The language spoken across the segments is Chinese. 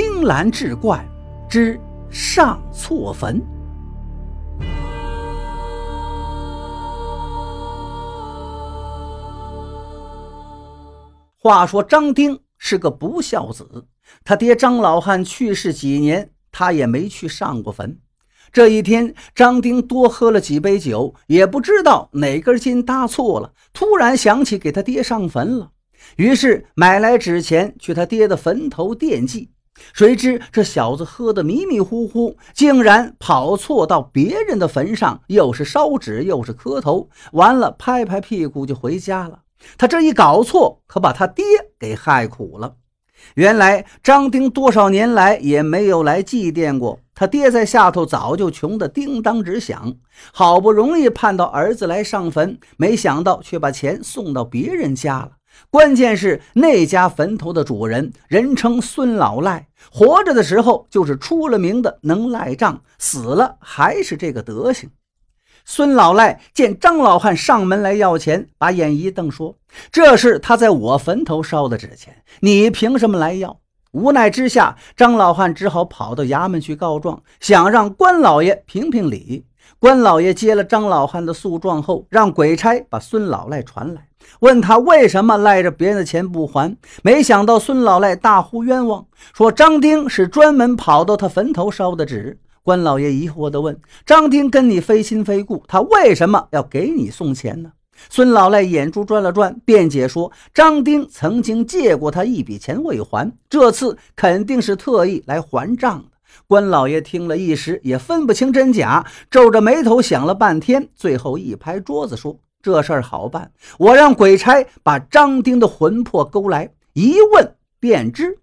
青蓝志怪之上错坟。话说张丁是个不孝子，他爹张老汉去世几年，他也没去上过坟。这一天，张丁多喝了几杯酒，也不知道哪根筋搭错了，突然想起给他爹上坟了，于是买来纸钱去他爹的坟头奠祭。谁知这小子喝得迷迷糊糊，竟然跑错到别人的坟上，又是烧纸又是磕头，完了拍拍屁股就回家了。他这一搞错，可把他爹给害苦了。原来张丁多少年来也没有来祭奠过他爹，在下头早就穷得叮当直响，好不容易盼到儿子来上坟，没想到却把钱送到别人家了。关键是那家坟头的主人人称孙老赖，活着的时候就是出了名的能赖账，死了还是这个德行。孙老赖见张老汉上门来要钱，把眼一瞪，说：“这是他在我坟头烧的纸钱，你凭什么来要？”无奈之下，张老汉只好跑到衙门去告状，想让关老爷评评理。关老爷接了张老汉的诉状后，让鬼差把孙老赖传来，问他为什么赖着别人的钱不还。没想到孙老赖大呼冤枉，说张丁是专门跑到他坟头烧的纸。关老爷疑惑地问：“张丁跟你非亲非故，他为什么要给你送钱呢？”孙老赖眼珠转了转，辩解说：“张丁曾经借过他一笔钱未还，这次肯定是特意来还账的。”关老爷听了一时也分不清真假，皱着眉头想了半天，最后一拍桌子说：“这事儿好办，我让鬼差把张丁的魂魄勾来，一问便知。”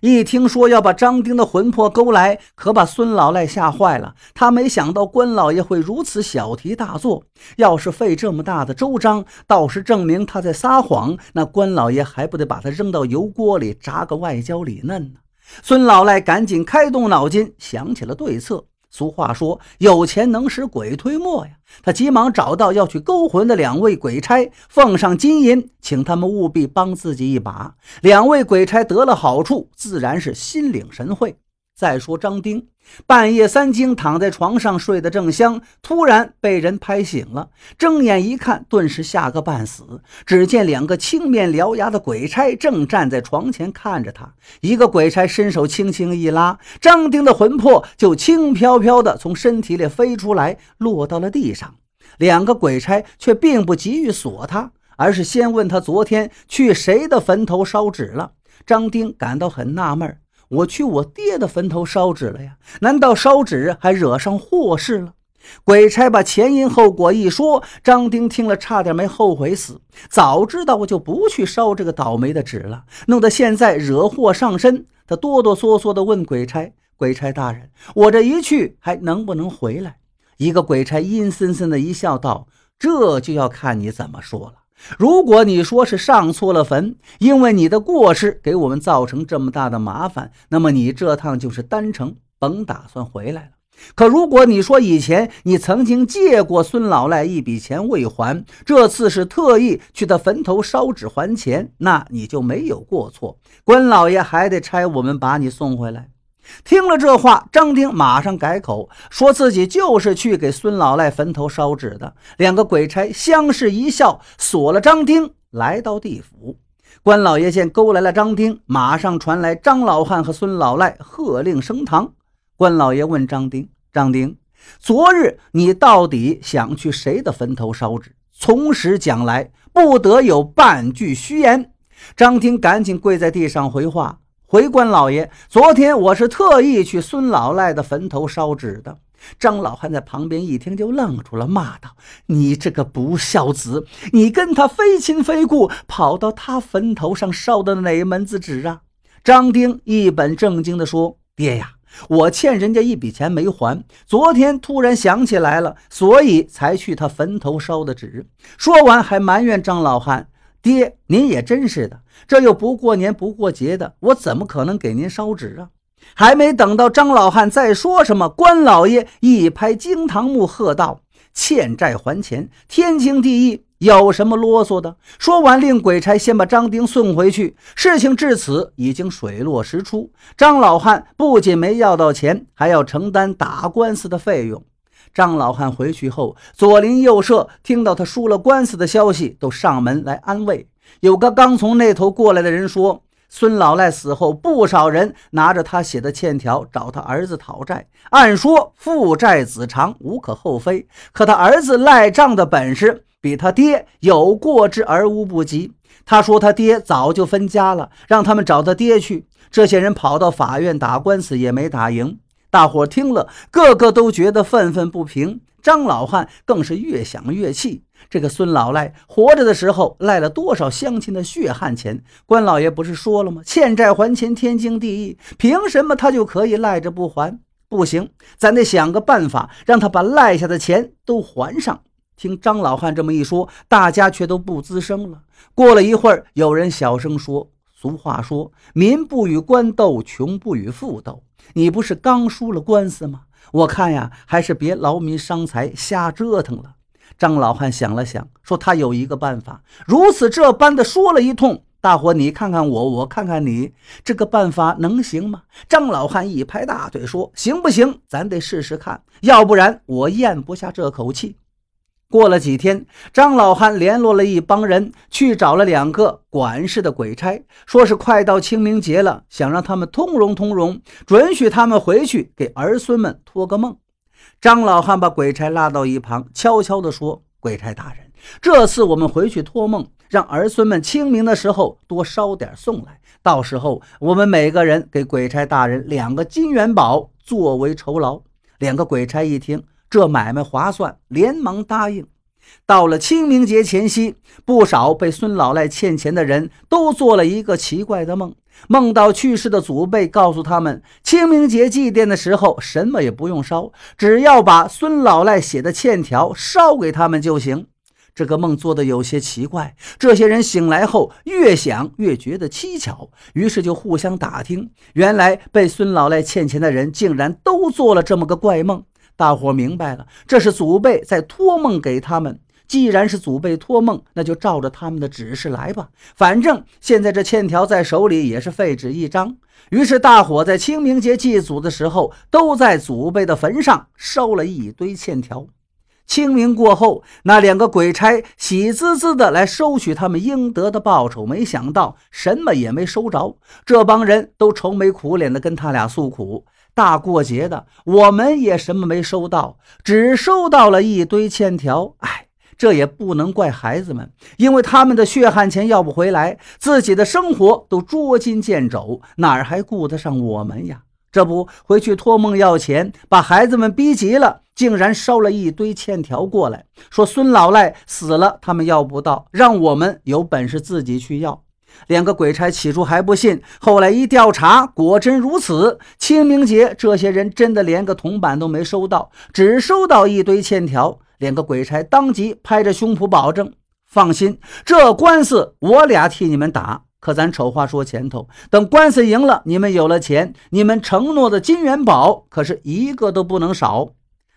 一听说要把张丁的魂魄勾来，可把孙老赖吓坏了。他没想到关老爷会如此小题大做。要是费这么大的周章，倒是证明他在撒谎，那关老爷还不得把他扔到油锅里炸个外焦里嫩呢？孙老赖赶紧开动脑筋，想起了对策。俗话说：“有钱能使鬼推磨呀！”他急忙找到要去勾魂的两位鬼差，奉上金银，请他们务必帮自己一把。两位鬼差得了好处，自然是心领神会。再说张丁，半夜三更躺在床上睡得正香，突然被人拍醒了，睁眼一看，顿时吓个半死。只见两个青面獠牙的鬼差正站在床前看着他，一个鬼差伸手轻轻一拉，张丁的魂魄就轻飘飘地从身体里飞出来，落到了地上。两个鬼差却并不急于锁他，而是先问他昨天去谁的坟头烧纸了。张丁感到很纳闷。我去我爹的坟头烧纸了呀？难道烧纸还惹上祸事了？鬼差把前因后果一说，张丁听了差点没后悔死。早知道我就不去烧这个倒霉的纸了，弄得现在惹祸上身。他哆哆嗦嗦地问鬼差：“鬼差大人，我这一去还能不能回来？”一个鬼差阴森森的一笑，道：“这就要看你怎么说了。”如果你说是上错了坟，因为你的过失给我们造成这么大的麻烦，那么你这趟就是单程，甭打算回来了。可如果你说以前你曾经借过孙老赖一笔钱未还，这次是特意去他坟头烧纸还钱，那你就没有过错，关老爷还得差我们把你送回来。听了这话，张丁马上改口，说自己就是去给孙老赖坟头烧纸的。两个鬼差相视一笑，锁了张丁，来到地府。关老爷见勾来了张丁，马上传来张老汉和孙老赖喝令升堂。关老爷问张丁：“张丁，昨日你到底想去谁的坟头烧纸？从实讲来，不得有半句虚言。”张丁赶紧跪在地上回话。回官老爷，昨天我是特意去孙老赖的坟头烧纸的。张老汉在旁边一听就愣住了，骂道：“你这个不孝子，你跟他非亲非故，跑到他坟头上烧的哪门子纸啊？”张丁一本正经地说：“爹呀，我欠人家一笔钱没还，昨天突然想起来了，所以才去他坟头烧的纸。”说完还埋怨张老汉。爹，您也真是的，这又不过年不过节的，我怎么可能给您烧纸啊？还没等到张老汉再说什么，关老爷一拍惊堂木，喝道：“欠债还钱，天经地义。有什么啰嗦的？说完，令鬼差先把张丁送回去。事情至此已经水落石出。张老汉不仅没要到钱，还要承担打官司的费用。张老汉回去后，左邻右舍听到他输了官司的消息，都上门来安慰。有个刚从那头过来的人说。孙老赖死后，不少人拿着他写的欠条找他儿子讨债。按说父债子偿，无可厚非。可他儿子赖账的本事比他爹有过之而无不及。他说他爹早就分家了，让他们找他爹去。这些人跑到法院打官司也没打赢。大伙听了，个个都觉得愤愤不平。张老汉更是越想越气。这个孙老赖活着的时候赖了多少乡亲的血汗钱？关老爷不是说了吗？欠债还钱天经地义，凭什么他就可以赖着不还？不行，咱得想个办法，让他把赖下的钱都还上。听张老汉这么一说，大家却都不吱声了。过了一会儿，有人小声说：“俗话说，民不与官斗，穷不与富斗。你不是刚输了官司吗？我看呀，还是别劳民伤财，瞎折腾了。”张老汉想了想，说：“他有一个办法。如此这般的说了一通，大伙你看看我，我看看你，这个办法能行吗？”张老汉一拍大腿说：“行不行？咱得试试看，要不然我咽不下这口气。”过了几天，张老汉联络了一帮人，去找了两个管事的鬼差，说是快到清明节了，想让他们通融通融，准许他们回去给儿孙们托个梦。张老汉把鬼差拉到一旁，悄悄地说：“鬼差大人，这次我们回去托梦，让儿孙们清明的时候多烧点送来，到时候我们每个人给鬼差大人两个金元宝作为酬劳。”两个鬼差一听，这买卖划算，连忙答应。到了清明节前夕，不少被孙老赖欠钱的人都做了一个奇怪的梦。梦到去世的祖辈告诉他们，清明节祭奠的时候，什么也不用烧，只要把孙老赖写的欠条烧给他们就行。这个梦做的有些奇怪，这些人醒来后越想越觉得蹊跷，于是就互相打听，原来被孙老赖欠钱的人竟然都做了这么个怪梦。大伙明白了，这是祖辈在托梦给他们。既然是祖辈托梦，那就照着他们的指示来吧。反正现在这欠条在手里也是废纸一张。于是大伙在清明节祭祖的时候，都在祖辈的坟上烧了一堆欠条。清明过后，那两个鬼差喜滋滋的来收取他们应得的报酬，没想到什么也没收着。这帮人都愁眉苦脸的跟他俩诉苦：大过节的，我们也什么没收到，只收到了一堆欠条。哎。这也不能怪孩子们，因为他们的血汗钱要不回来，自己的生活都捉襟见肘，哪儿还顾得上我们呀？这不回去托梦要钱，把孩子们逼急了，竟然烧了一堆欠条过来，说孙老赖死了，他们要不到，让我们有本事自己去要。两个鬼差起初还不信，后来一调查，果真如此。清明节，这些人真的连个铜板都没收到，只收到一堆欠条。两个鬼差当即拍着胸脯保证：“放心，这官司我俩替你们打。可咱丑话说前头，等官司赢了，你们有了钱，你们承诺的金元宝可是一个都不能少。”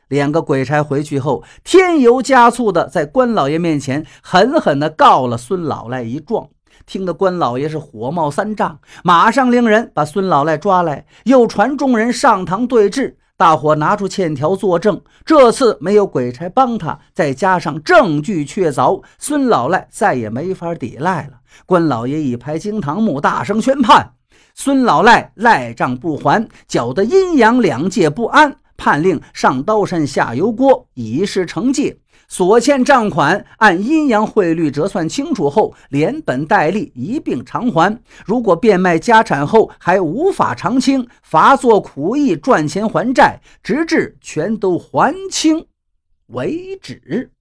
两个鬼差回去后，添油加醋的在关老爷面前狠狠地告了孙老赖一状，听得关老爷是火冒三丈，马上令人把孙老赖抓来，又传众人上堂对质。大伙拿出欠条作证，这次没有鬼差帮他，再加上证据确凿，孙老赖再也没法抵赖了。关老爷一拍惊堂木，大声宣判：孙老赖赖账不还，搅得阴阳两界不安，判令上刀山下油锅，以示惩戒。所欠账款按阴阳汇率折算清楚后，连本带利一并偿还。如果变卖家产后还无法偿清，罚做苦役赚钱还债，直至全都还清为止。